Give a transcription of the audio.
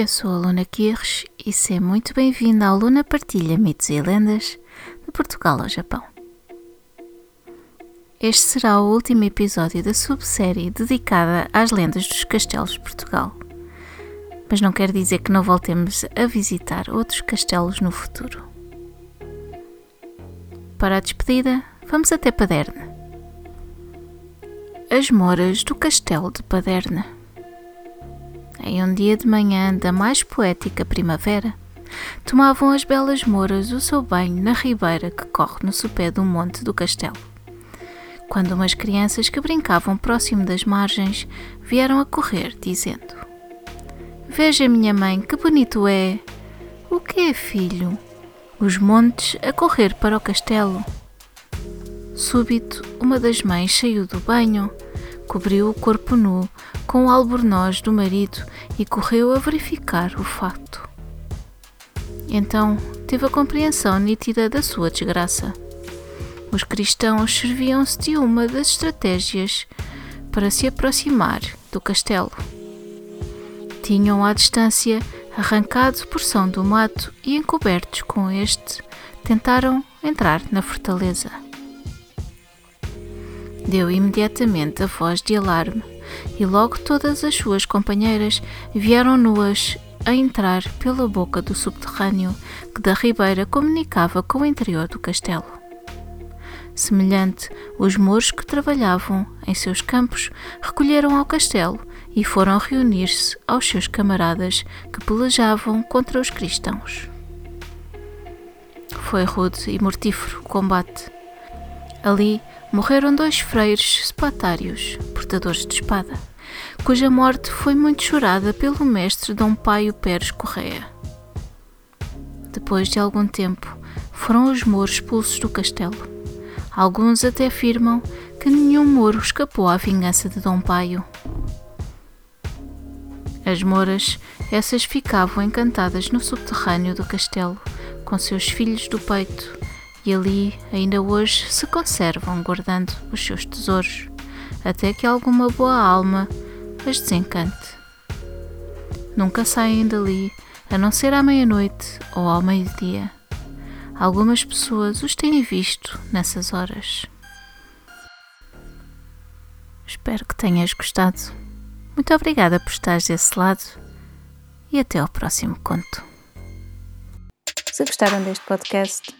Eu sou a Luna Kirsch e seja muito bem-vinda à Luna Partilha Mitos e Lendas de Portugal ao Japão. Este será o último episódio da subsérie dedicada às lendas dos castelos de Portugal. Mas não quer dizer que não voltemos a visitar outros castelos no futuro. Para a despedida, vamos até Paderna. As moras do castelo de Paderna. Em um dia de manhã da mais poética primavera, tomavam as belas moras o seu banho na ribeira que corre no sopé do monte do castelo. Quando umas crianças que brincavam próximo das margens vieram a correr, dizendo: Veja, minha mãe, que bonito é! O que é, filho? os montes a correr para o castelo. Súbito, uma das mães saiu do banho, cobriu o corpo nu com o albornoz do marido e correu a verificar o facto. Então teve a compreensão nítida da sua desgraça. Os cristãos serviam-se de uma das estratégias para se aproximar do castelo. Tinham à distância arrancado porção do mato e encobertos com este, tentaram entrar na fortaleza. Deu imediatamente a voz de alarme e logo todas as suas companheiras vieram nuas a entrar pela boca do subterrâneo que da ribeira comunicava com o interior do castelo. Semelhante, os mouros que trabalhavam em seus campos recolheram ao castelo e foram reunir-se aos seus camaradas que pelejavam contra os cristãos. Foi rude e mortífero o combate. Ali morreram dois freiros sepatários, portadores de espada, cuja morte foi muito chorada pelo mestre Dom Paio Pérez Correia. Depois de algum tempo, foram os mouros expulsos do castelo. Alguns até afirmam que nenhum moro escapou à vingança de Dom Paio. As moras, essas ficavam encantadas no subterrâneo do castelo, com seus filhos do peito, e ali ainda hoje se conservam guardando os seus tesouros, até que alguma boa alma as desencante. Nunca saem dali, a não ser à meia-noite ou ao meio-dia. Algumas pessoas os têm visto nessas horas. Espero que tenhas gostado. Muito obrigada por estares desse lado e até ao próximo conto. Se gostaram deste podcast,